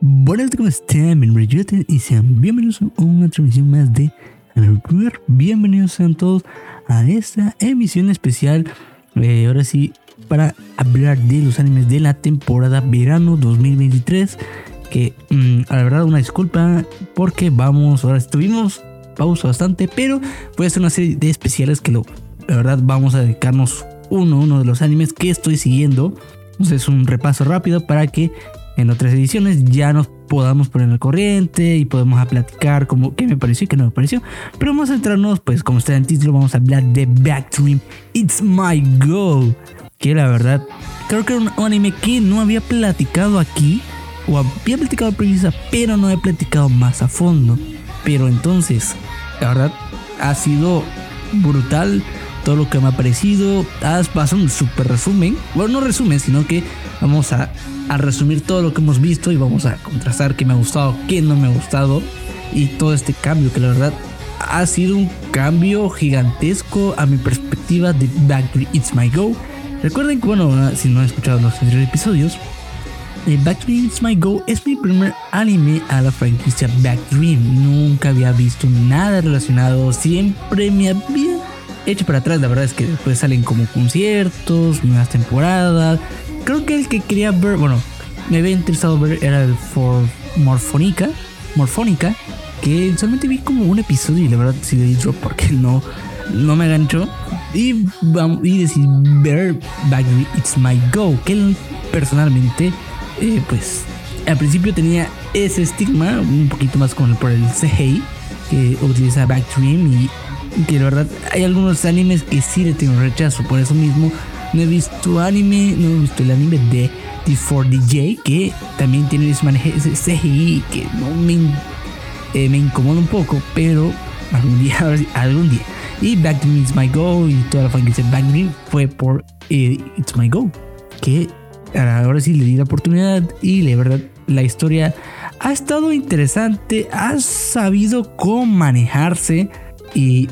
Buenas, ¿cómo están? Bienvenidos y sean bienvenidos a una transmisión más de Another. Bienvenidos sean todos a esta emisión especial. Eh, ahora sí, para hablar de los animes de la temporada verano 2023. Que mm, a la verdad, una disculpa porque vamos, ahora estuvimos pausa bastante, pero voy a hacer una serie de especiales que lo, la verdad vamos a dedicarnos uno, uno de los animes que estoy siguiendo. Entonces, un repaso rápido para que en otras ediciones ya nos podamos poner al corriente y podemos a platicar como qué me pareció y qué no me pareció. Pero vamos a centrarnos, pues como está en el título, vamos a hablar de Backstream It's My Go. Que la verdad, creo que era un anime que no había platicado aquí. O había platicado precisa, pero no he platicado más a fondo. Pero entonces, la verdad, ha sido brutal todo lo que me ha parecido. Haz pasado un super resumen. Bueno, no resumen, sino que vamos a, a, resumir todo lo que hemos visto y vamos a contrastar qué me ha gustado, qué no me ha gustado. Y todo este cambio que la verdad ha sido un cambio gigantesco a mi perspectiva de Back It's My Go. Recuerden que, bueno, si no han escuchado los anteriores episodios, eh, Back It's My Go es mi primer anime a la franquicia Backstream. Nunca había visto nada relacionado, siempre me había hecho para atrás. La verdad es que después salen como conciertos, nuevas temporadas. Creo que el que quería ver, bueno, me había interesado ver era el For Morfónica, Morfónica, que solamente vi como un episodio y la verdad sí le dicho porque no, no me ganchó. Y, y decidí ver Back It's My Go, que personalmente eh, pues al principio tenía ese estigma, un poquito más con por el CGI que utiliza Backstream y que la verdad hay algunos animes que sí le tengo rechazo, por eso mismo no he visto anime, no he visto el anime de D4DJ que también tiene ese CGI que no me, eh, me incomoda un poco, pero algún día, algún día. Y Backstream It's My Go y toda la franquicia Backstream fue por eh, It's My Go, que ahora sí le di la oportunidad y la verdad la historia ha estado interesante, ha sabido cómo manejarse y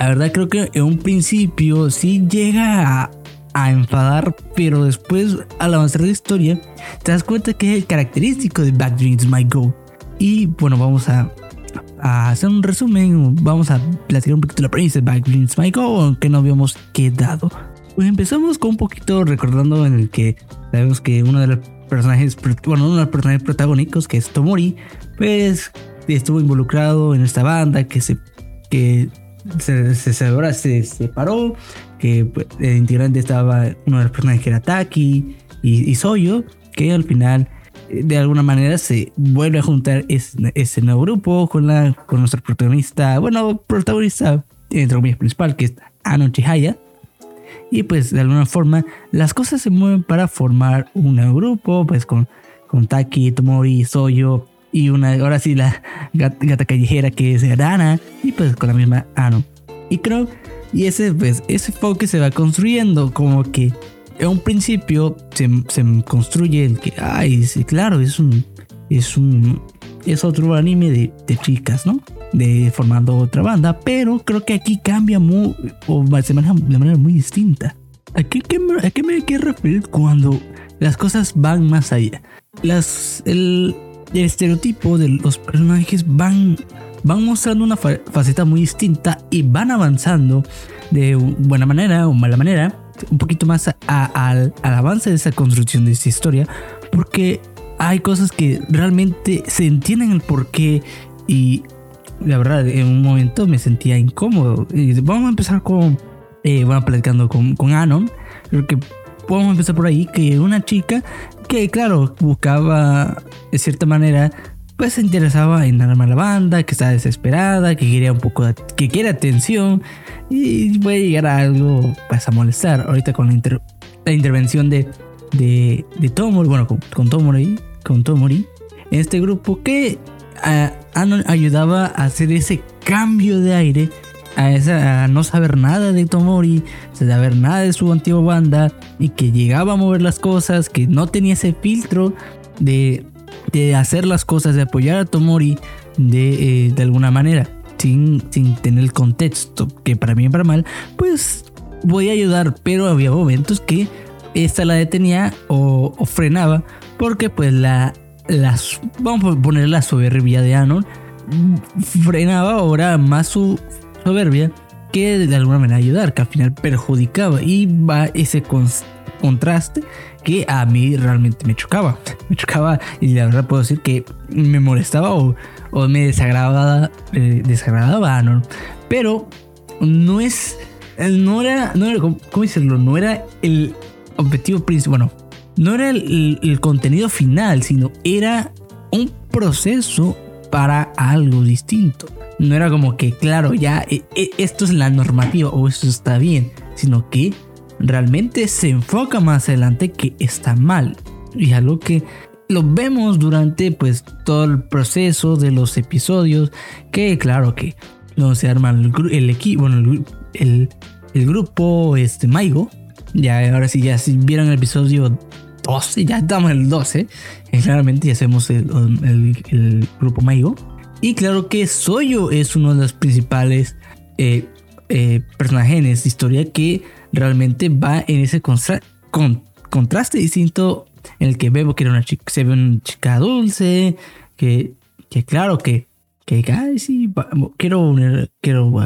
la verdad creo que en un principio sí llega a, enfadar, pero después al avanzar la historia te das cuenta que es el característico de Back Dreams My Go. Y bueno, vamos a, a, hacer un resumen, vamos a platicar un poquito la premisa de Back Dreams My Go, aunque no habíamos quedado. Pues empezamos con un poquito recordando en el que sabemos que uno de los personajes, bueno, uno de los personajes protagónicos, que es Tomori, pues estuvo involucrado en esta banda que se, que se, se, se separó, que pues, el integrante estaba uno de los personajes que era Taki y, y Soyo, que al final de alguna manera se vuelve a juntar ese, nuevo grupo con, la, con nuestro protagonista, bueno, protagonista, entre comillas, principal, que es Anon Chihaya. Y pues de alguna forma las cosas se mueven para formar un nuevo grupo, pues con, con Taki, Tomori, Soyo y una, ahora sí la gata, callejera que es Arana y pues con la misma Ano. Y creo, y ese pues ese enfoque se va construyendo como que en un principio se, se construye el que, ay, sí, claro, es un, es un, es otro anime de, de chicas, ¿no? de formando otra banda, pero creo que aquí cambia muy, o se maneja de manera muy distinta. ¿A qué, me quiero referir cuando las cosas van más allá? Las, el, estereotipo de los personajes van, van mostrando una faceta muy distinta y van avanzando de buena manera o mala manera, un poquito más al, al avance de esa construcción de esta historia, porque hay cosas que realmente se entienden el porqué y la verdad, en un momento me sentía incómodo. Vamos a empezar con, eh, bueno, platicando con, con Anon. Creo que podemos empezar por ahí, que una chica que, claro, buscaba de cierta manera, pues se interesaba en armar la banda, que estaba desesperada, que quería un poco, de, que quiere atención y puede llegar a algo, pues a molestar. Ahorita con la, la intervención de, de, de Tomori, bueno, con, con Tomori, con Tomori, en este grupo que a, ayudaba a hacer ese cambio de aire, a, no saber nada de Tomori, saber nada de su antigua banda y que llegaba a mover las cosas, que no tenía ese filtro de, de hacer las cosas, de apoyar a Tomori de, eh, de alguna manera. Sin, sin, tener el contexto, que para bien para mal, pues voy a ayudar, pero había momentos que esta la detenía o, o frenaba, porque pues la, las, vamos a poner la soberbia de Anon, frenaba ahora más su soberbia que de alguna manera ayudar, que al final perjudicaba y va ese contraste que a mí realmente me chocaba. Me chocaba y la verdad puedo decir que me molestaba o, me desagradaba, eh, desagradaba ¿no? Pero no es, no era, no ¿cómo decirlo? No era el objetivo principal, no era el, contenido final, sino era un proceso para algo distinto. No era como que, claro, ya e, e, esto es la normativa o esto está bien, sino que realmente se enfoca más adelante que está mal. Y algo que lo vemos durante pues todo el proceso de los episodios, que claro que no se arma el, equipo, bueno, el, grupo este Maigo. Ya ahora sí, ya si vieron el episodio 12, ya estamos en el 12. claramente ya hacemos el, el, grupo Maigo. Y claro que Soyo es uno de los principales eh, eh, personajes de historia que realmente va en ese con, contraste distinto en el que vemos que era una chica, se ve una chica dulce, que, que claro que, que sí, quiero unir, quiero uh,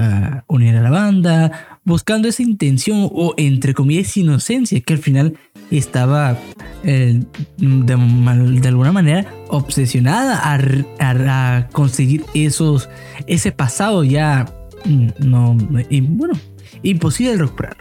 unir a la banda, buscando esa intención o entre comillas inocencia que al final estaba eh, de, alguna manera obsesionada a, conseguir esos ese pasado ya mm, no bueno imposible de recuperar.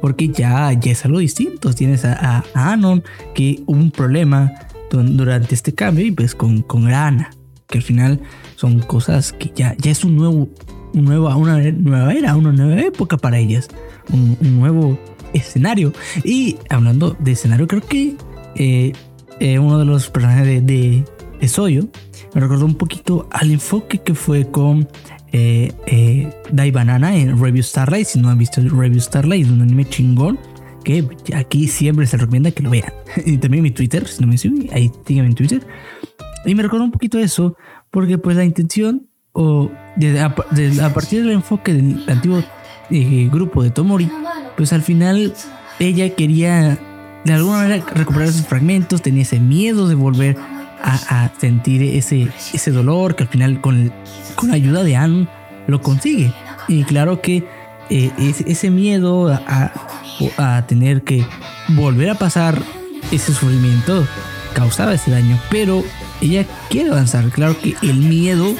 Porque ya, ya es algo distinto. Tienes a, Anon que hubo un problema durante este cambio y pues con, con Ana, que al final son cosas que ya, ya es un nuevo, un nuevo, una nueva era, una nueva época para ellas, un, nuevo escenario. Y hablando de escenario, creo que eh, eh, uno de los personajes de, de, de Soyo me recordó un poquito al enfoque que fue con eh, eh, Dai Banana en Review Starlight. Si no han visto Review Starlight, es un anime chingón que aquí siempre se recomienda que lo vean. y también mi Twitter, si no me siguen, ahí síganme en Twitter. Y me recuerdo un poquito de eso, porque pues la intención, o a, partir del enfoque del antiguo eh, grupo de Tomori, pues al final ella quería de alguna manera recuperar esos fragmentos, tenía ese miedo de volver a, sentir ese, ese dolor que al final con, con la ayuda de Anne lo consigue. Y claro que eh, ese, miedo a, a, tener que volver a pasar ese sufrimiento causaba ese daño, pero ella quiere avanzar. Claro que el miedo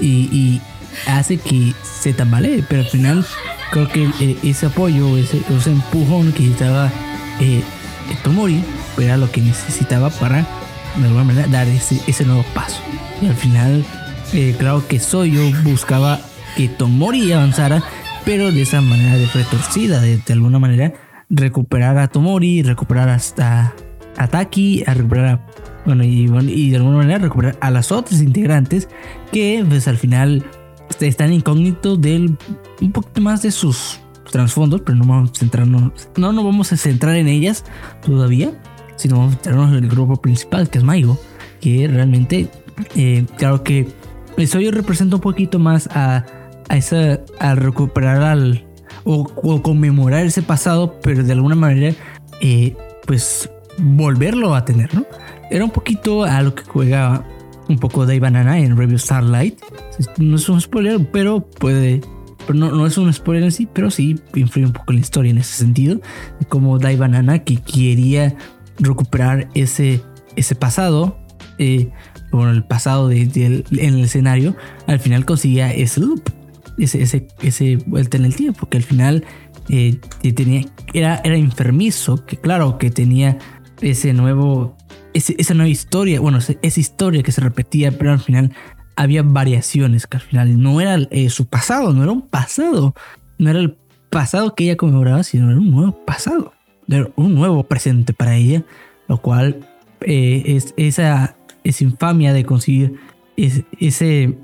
y, hace que se tambalee, pero al final creo que eh, ese apoyo, ese, ese empujón que necesitaba eh, Tomori era lo que necesitaba para de alguna manera dar ese, nuevo paso. Y al final, eh, claro que Soyo buscaba que Tomori avanzara, pero de esa manera de retorcida, de, alguna manera recuperar a Tomori, recuperar hasta a Taki, a recuperar a, bueno, y, de alguna manera recuperar a las otras integrantes que pues al final están incógnitos del un poquito más de sus trasfondos, pero no vamos a centrarnos, no nos vamos a centrar en ellas todavía sino vamos a centrarnos en el grupo principal, que es Maigo, que realmente, eh, claro que eso yo representa un poquito más a, a esa, a recuperar al, o, conmemorar ese pasado, pero de alguna manera, eh, pues volverlo a tener, ¿no? Era un poquito a lo que juega un poco Dai Banana en Review Starlight. No es un spoiler, pero puede. Pero no, no es un spoiler en sí, pero sí influye un poco en la historia en ese sentido. Como Dai Banana que quería recuperar ese, ese pasado, eh, bueno, el pasado de, en el escenario, al final conseguía ese loop, ese, ese, vuelta en el tiempo, que al final eh, tenía, era, era enfermizo, que claro, que tenía ese nuevo, esa nueva historia, bueno, esa historia que se repetía, pero al final había variaciones, que al final no era eh, su pasado, no era un pasado, no era el pasado que ella conmemoraba, sino era un nuevo pasado un nuevo presente para ella, lo cual eh, es esa, esa infamia de conseguir ese,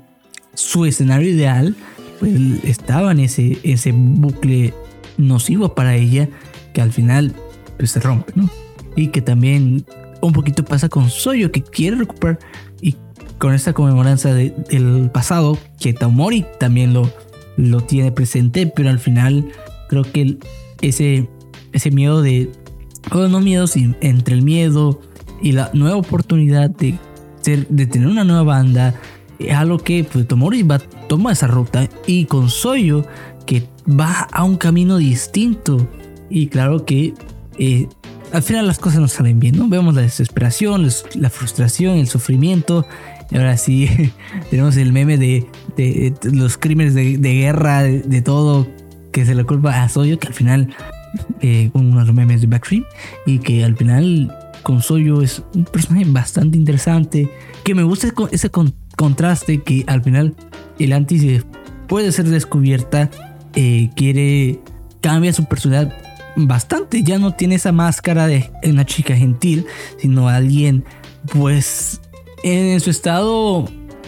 su escenario ideal, pues estaba en ese, ese bucle nocivo para ella que al final pues, se rompe, ¿no? Y que también un poquito pasa con Soyo que quiere recuperar y con esta conmemoranza del pasado que Taumori también lo, lo tiene presente, pero al final creo que ese ese miedo de, o no miedo, entre el miedo y la nueva oportunidad de de tener una nueva banda, es algo que pues, Tomori va tomar esa ruta y con Soyo que va a un camino distinto y claro que eh, al final las cosas no salen bien, ¿no? Vemos la desesperación, la frustración, el sufrimiento. Y ahora sí, tenemos el meme de, los crímenes de, guerra, de, todo, que se le culpa a Soyo, que al final, eh, uno de los memes de Backstream, y que al final con Soyo es un personaje bastante interesante, que me gusta ese contraste que al final el anti puede ser descubierta, eh, quiere, cambia su personalidad bastante. Ya no tiene esa máscara de una chica gentil, sino alguien, pues, en su estado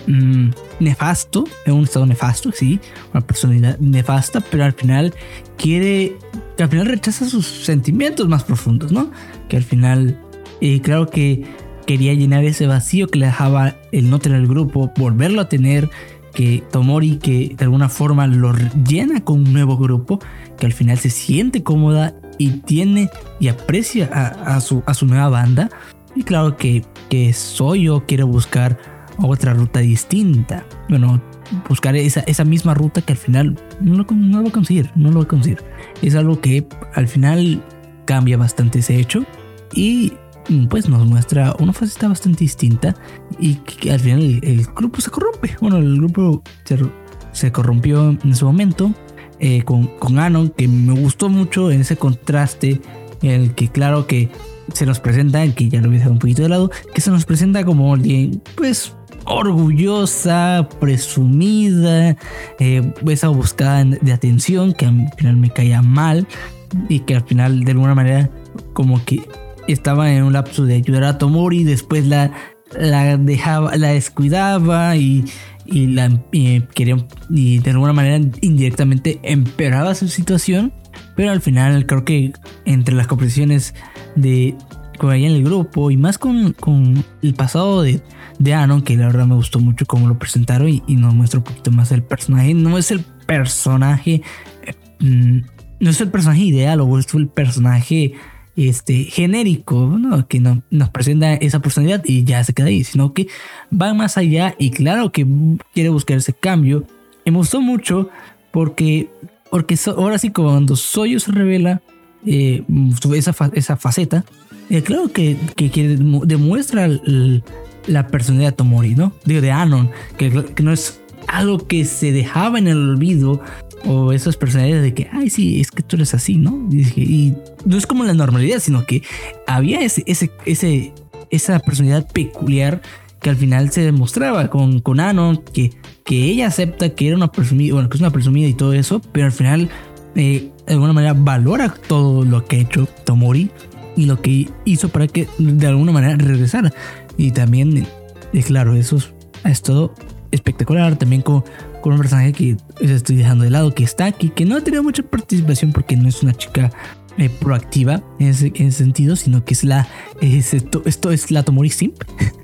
mm, nefasto, en un estado nefasto, sí, una personalidad nefasta, pero al final quiere, que al final rechaza sus sentimientos más profundos, ¿no? Que al final, eh, claro que quería llenar ese vacío que le dejaba el no tener el grupo, volverlo a tener, que Tomori que de alguna forma lo llena con un nuevo grupo, que al final se siente cómoda y tiene y aprecia a, su, a su nueva banda. Y claro que, que Soyo quiere buscar otra ruta distinta. Bueno, buscar esa, esa misma ruta que al final no lo, no va a conseguir, no lo va a conseguir. Es algo que al final cambia bastante ese hecho y pues nos muestra una faceta bastante distinta y al final el, grupo se corrompe. Bueno, el grupo se, corrompió en ese momento eh, con, con Anon, que me gustó mucho en ese contraste en el que claro que se nos presenta, que ya lo voy a dejar un poquito de lado, que se nos presenta como alguien pues orgullosa, presumida, eh, esa buscada de atención que al final me caía mal y que al final de alguna manera como que estaba en un lapso de ayudar a Tomori, después la, la dejaba, la descuidaba y, y la quería y de alguna manera indirectamente empeoraba su situación. Pero al final creo que entre las comprensiones de con en el grupo y más con, con el pasado de, de Anon, que la verdad me gustó mucho cómo lo presentaron y, nos muestra un poquito más el personaje. No es el personaje, mm, no es el personaje ideal o es el personaje este, genérico, que no, nos presenta esa personalidad y ya se queda ahí, sino que va más allá y claro que quiere buscar ese cambio. me gustó mucho porque, porque ahora sí cuando Soyo se revela eh, esa, esa faceta, eh, claro que, que, demuestra la personalidad de Tomori, ¿no? Digo, de Anon, que, que no es algo que se dejaba en el olvido o esas personalidades de que, ay, sí, es que tú eres así, ¿no? Y, no es como la normalidad, sino que había ese, ese, ese, esa personalidad peculiar que al final se demostraba con, con Anon, que, que ella acepta que era una presumida, bueno, que es una presumida y todo eso, pero al final eh, de alguna manera valora todo lo que ha hecho Tomori y lo que hizo para que de alguna manera regresara. Y también, es claro, eso es, es todo espectacular. También con, con un personaje que estoy dejando de lado, que está aquí, que no ha tenido mucha participación porque no es una chica eh, proactiva en ese, sentido, sino que es la. esto, esto, es la Tomori Simp,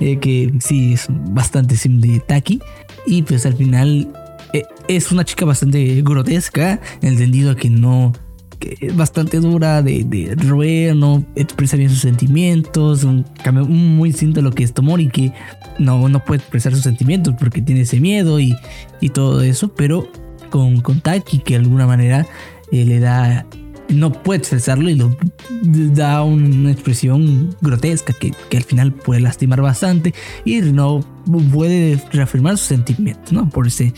eh, que sí es bastante sim de Taki. Y pues al final eh, es una chica bastante grotesca, en el sentido que no. Que es bastante dura de, de roer, no expresa bien sus sentimientos, un cambio muy distinto a lo que es Tomori, que no, no puede expresar sus sentimientos porque tiene ese miedo y, y todo eso, pero con, con Taki que de alguna manera eh, le da, no puede expresarlo y lo da una expresión grotesca que, que, al final puede lastimar bastante y no puede reafirmar sus sentimientos, ¿no? Por ese,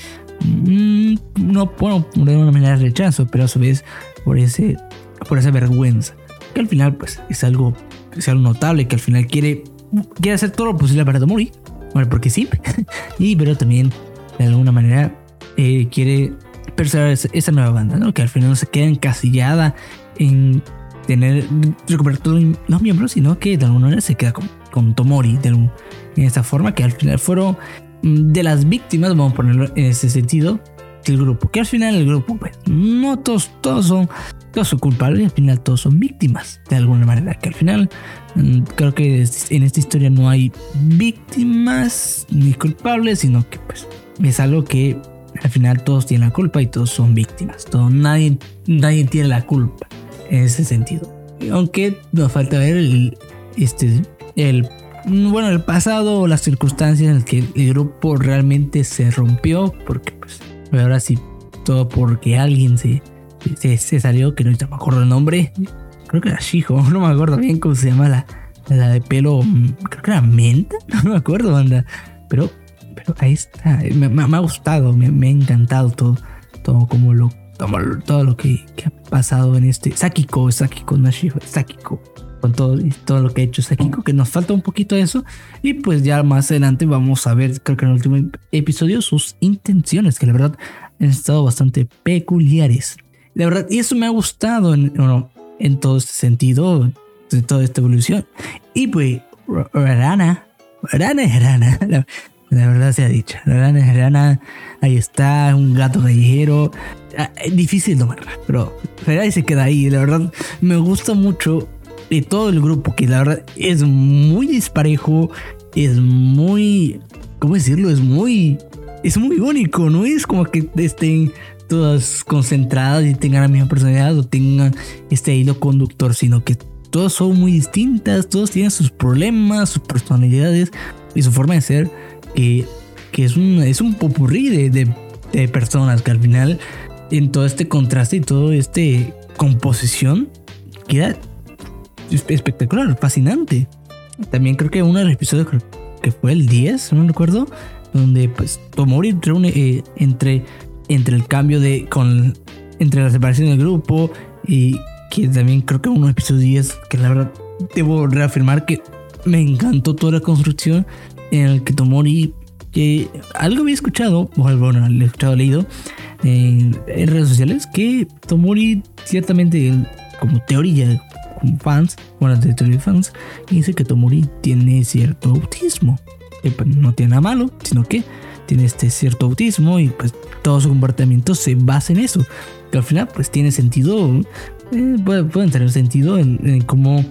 mm, no, bueno, de una manera de rechazo, pero a su vez por ese, por esa vergüenza, que al final pues es algo, es algo notable, que al final quiere quiere hacer todo lo posible para Tomori. Bueno, porque sí. y pero también de alguna manera eh, quiere perseverar esa, nueva banda, ¿no? Que al final no se queda encasillada en tener recuperar todos los miembros, sino que de alguna manera se queda con, Tomori de, en esa forma que al final fueron mm, de las víctimas, vamos a ponerlo en ese sentido, del grupo. Que al final el grupo, pues, no todos, todos son culpables al final todos son víctimas de alguna manera. Que al final mm, creo que en esta historia no hay víctimas ni culpables, sino que pues es algo que al final todos tienen la culpa y todos son víctimas. Todo, nadie, nadie tiene la culpa en ese sentido. Aunque nos falta ver el, este, el, bueno, el pasado o las circunstancias en las que el grupo realmente se rompió, porque pues ahora sí, todo porque alguien se, se, salió, que no me acuerdo el nombre, creo que era Shijo, no me acuerdo bien cómo se llama la, la de pelo, mm, creo que era menta, no me acuerdo, banda, pero, pero ahí está, me, ha gustado, me, me, ha encantado todo, todo como lo, todo, lo que, que, ha pasado en este, Sakiko, Sakiko, no Sakiko con todo, todo lo que ha hecho Sakiko, que nos falta un poquito de eso. Y pues ya más adelante vamos a ver, creo que en el último episodio, sus intenciones, que la verdad han estado bastante peculiares. La verdad, y eso me ha gustado en, en todo este sentido, de toda esta evolución. Y pues, Rana, Rana es Rana, la, verdad se ha dicho. Rana es Rana, ahí está, un gato callejero. Ah, difícil tomarla, pero, ahí se queda ahí. La verdad, me gusta mucho de todo el grupo, que la verdad es muy disparejo, es muy, ¿cómo decirlo? Es muy, es muy único, no es como que estén todas concentradas y tengan la misma personalidad o tengan este hilo conductor, sino que todas son muy distintas, todos tienen sus problemas, sus personalidades y su forma de ser, que, que es, un, es un popurrí de, de, de personas que al final en todo este contraste y todo este composición queda espectacular, fascinante. También creo que uno de los episodios que fue el 10, no recuerdo, donde pues Tomori reúne eh, entre, entre el cambio de con entre la separación del grupo y que también creo que uno de los episodios 10 que la verdad debo reafirmar que me encantó toda la construcción en el que Tomori que algo había escuchado, bueno, he escuchado leído en, redes sociales que Tomori ciertamente como teoría fans, bueno, de teoría fans, dice que Tomori tiene cierto autismo. Pues, no tiene nada malo, sino que tiene este cierto autismo y pues todo su comportamiento se basa en eso. Que al final pues tiene sentido, eh, pueden tener sentido en, cómo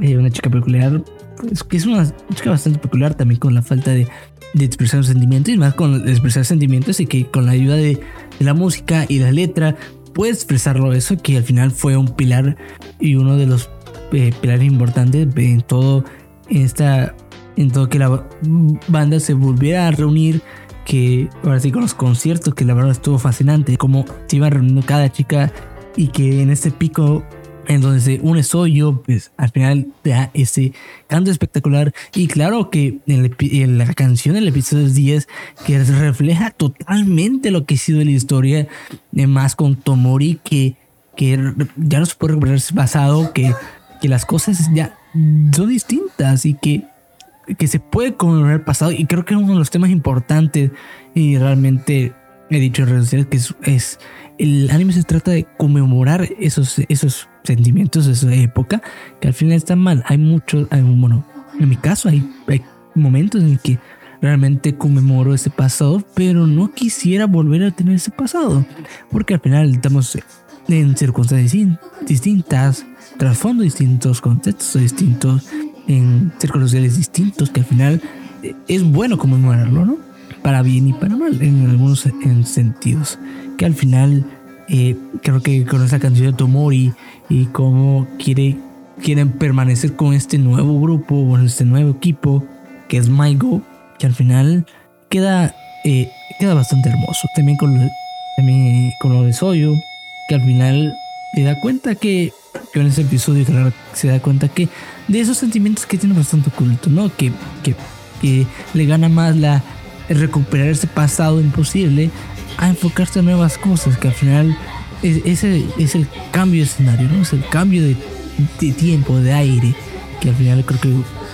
eh, una chica peculiar, pues que es una chica bastante peculiar también con la falta de, de expresar sentimientos y más con expresar sentimientos y que con la ayuda de, de la música y la letra puede expresarlo. Eso, que al final fue un pilar y uno de los eh, pilares importantes en todo esta en todo que la banda se volviera a reunir que ahora sí con los conciertos que la verdad estuvo fascinante como se iba reuniendo cada chica y que en este pico en donde se une pues al final da ese canto espectacular. Y claro que en, la canción del episodio 10, que refleja totalmente lo que ha sido la historia, de más con Tomori, que, que ya no se puede recuperar pasado, que, que las cosas ya son distintas y que, que se puede conmemorar el pasado. Y creo que es uno de los temas importantes y realmente he dicho en redes sociales que es el anime se trata de conmemorar esos, esos sentimientos esa época que al final están mal. Hay muchos, bueno, en mi caso hay, hay momentos en que realmente conmemoro ese pasado, pero no quisiera volver a tener ese pasado, porque al final estamos en circunstancias distintas, trasfondos distintos, contextos distintos, en círculos sociales distintos, que al final eh, es bueno conmemorarlo, ¿no? Para bien y para mal, en algunos sentidos que al final eh, creo que con esa canción de Tomori y cómo quiere, quieren permanecer con este nuevo grupo, con este nuevo equipo que es MyGo, que al final queda, eh, queda bastante hermoso. También con, también con lo de Soyo, que al final se da cuenta que, que en ese episodio se da cuenta que de esos sentimientos que tiene bastante oculto, ¿no? Que, que, que le gana más la recuperar ese pasado imposible a enfocarse en nuevas cosas, que al final es, ese es el cambio de escenario, ¿no? Es el cambio de, tiempo, de aire, que al final creo que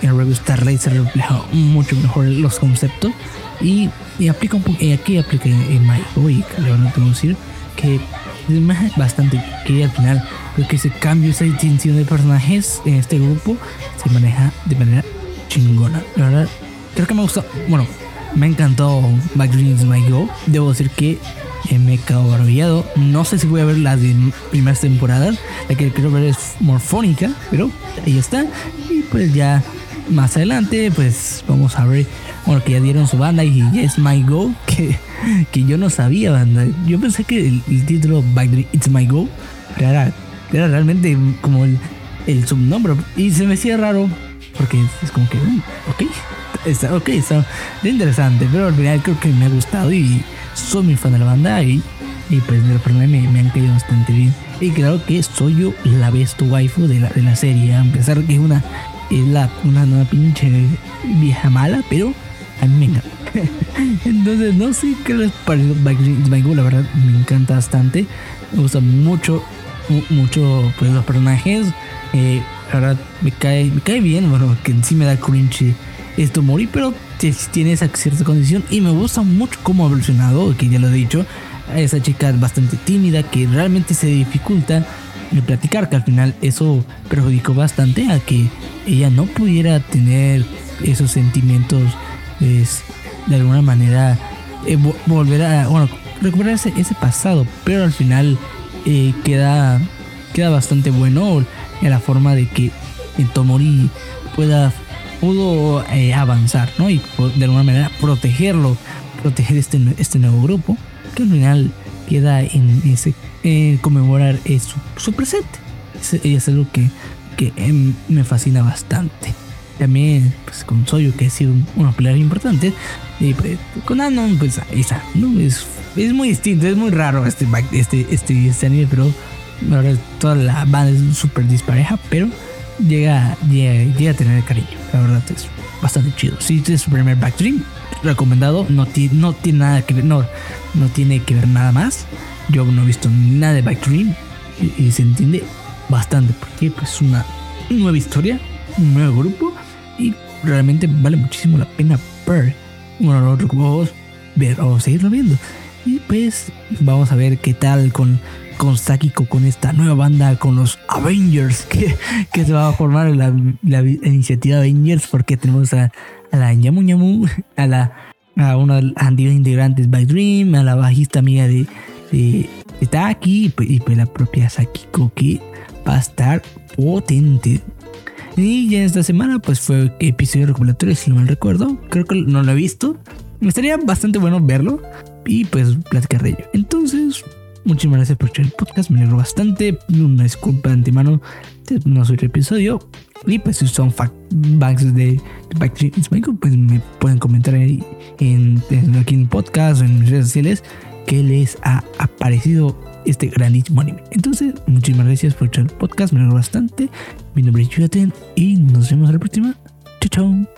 en Review Starlight se refleja mucho mejor los conceptos y, y aplica un poco, y aquí aplica en My y le van a decir que es bastante que al final creo que ese cambio, esa distinción de personajes en este grupo se maneja de manera chingona. La verdad, creo que me gusta, bueno, me encantó Back Dreams My Go. Debo decir que eh, me he quedado maravillado. No sé si voy a ver las primeras temporadas. La que quiero ver es morfónica, pero ahí está. Y pues ya más adelante, pues vamos a ver. Bueno, que ya dieron su banda y es My Go, que, que yo no sabía, banda. Yo pensé que el, título Back Dreams It's My Go era, era realmente como el, el subnombre. Y se me hacía raro porque es como que, mm, ok, está, ok, está interesante, pero al final creo que me ha gustado y soy muy fan de la banda y, y pues de me, me han caído bastante bien. Y claro que soy yo la best waifu de la, de la serie, a pesar que es una, es la, una, una pinche vieja mala, pero a mí me encanta. Entonces, no sé qué les parece Backstreet la verdad me encanta bastante. Me gusta mucho, mucho pues los personajes. Eh, la verdad me cae, me cae bien, bueno, que en sí me da cringe esto morir, pero tiene esa cierta condición y me gusta mucho cómo ha evolucionado, que ya lo he dicho. Esa chica es bastante tímida, que realmente se dificulta de platicar, que al final eso perjudicó bastante a que ella no pudiera tener esos sentimientos, pues, de alguna manera, eh, volver a, bueno, recuperar ese, pasado, pero al final eh, queda, queda bastante bueno en la forma de que Tomori pueda pudo eh, avanzar, ¿no? Y de alguna manera protegerlo, proteger este, este nuevo grupo, que al final queda en ese conmemorar su, presente. Es, es algo que, que em, me fascina bastante. También, pues con Soyo, que ha sido una pelea importante, y pues, con Anon, pues ahí está, ¿no? Es, es muy distinto, es muy raro este, este, este, este anime, pero ahora toda la banda es súper dispareja, pero llega, llega, llega, a tener cariño. La verdad es bastante chido. Si es su primer recomendado. No, no tiene nada que ver, no, no tiene que ver nada más. Yo no he visto nada de Backstream y, y se entiende bastante porque pues es una nueva historia, un nuevo grupo y realmente vale muchísimo la pena ver. Bueno, nosotros vamos ver o seguirlo viendo. Y pues vamos a ver qué tal con con Sakiko, con esta nueva banda, con los Avengers, que, que se va a formar la, la iniciativa Avengers, porque tenemos a, la Yamu Yamu, a la a uno de antiguos integrantes by Dream, a la bajista amiga de, de, Taki y pues, pues la propia Sakiko, que va a estar potente. Y ya esta semana pues fue episodio recopilatorio, si no mal recuerdo. Creo que no lo he visto. Me estaría bastante bueno verlo y pues platicar de ello. Entonces, Muchísimas gracias por escuchar el podcast, me alegro bastante. Una disculpa de antemano de no soy el episodio. Y pues si son facts de, Backstreet pues me pueden comentar ahí en, aquí en el podcast o en mis redes sociales que les ha aparecido este grandísimo anime. Entonces, muchísimas gracias por escuchar el podcast, me alegro bastante. Mi nombre es Yuyaten y nos vemos a la próxima. Chao, chao.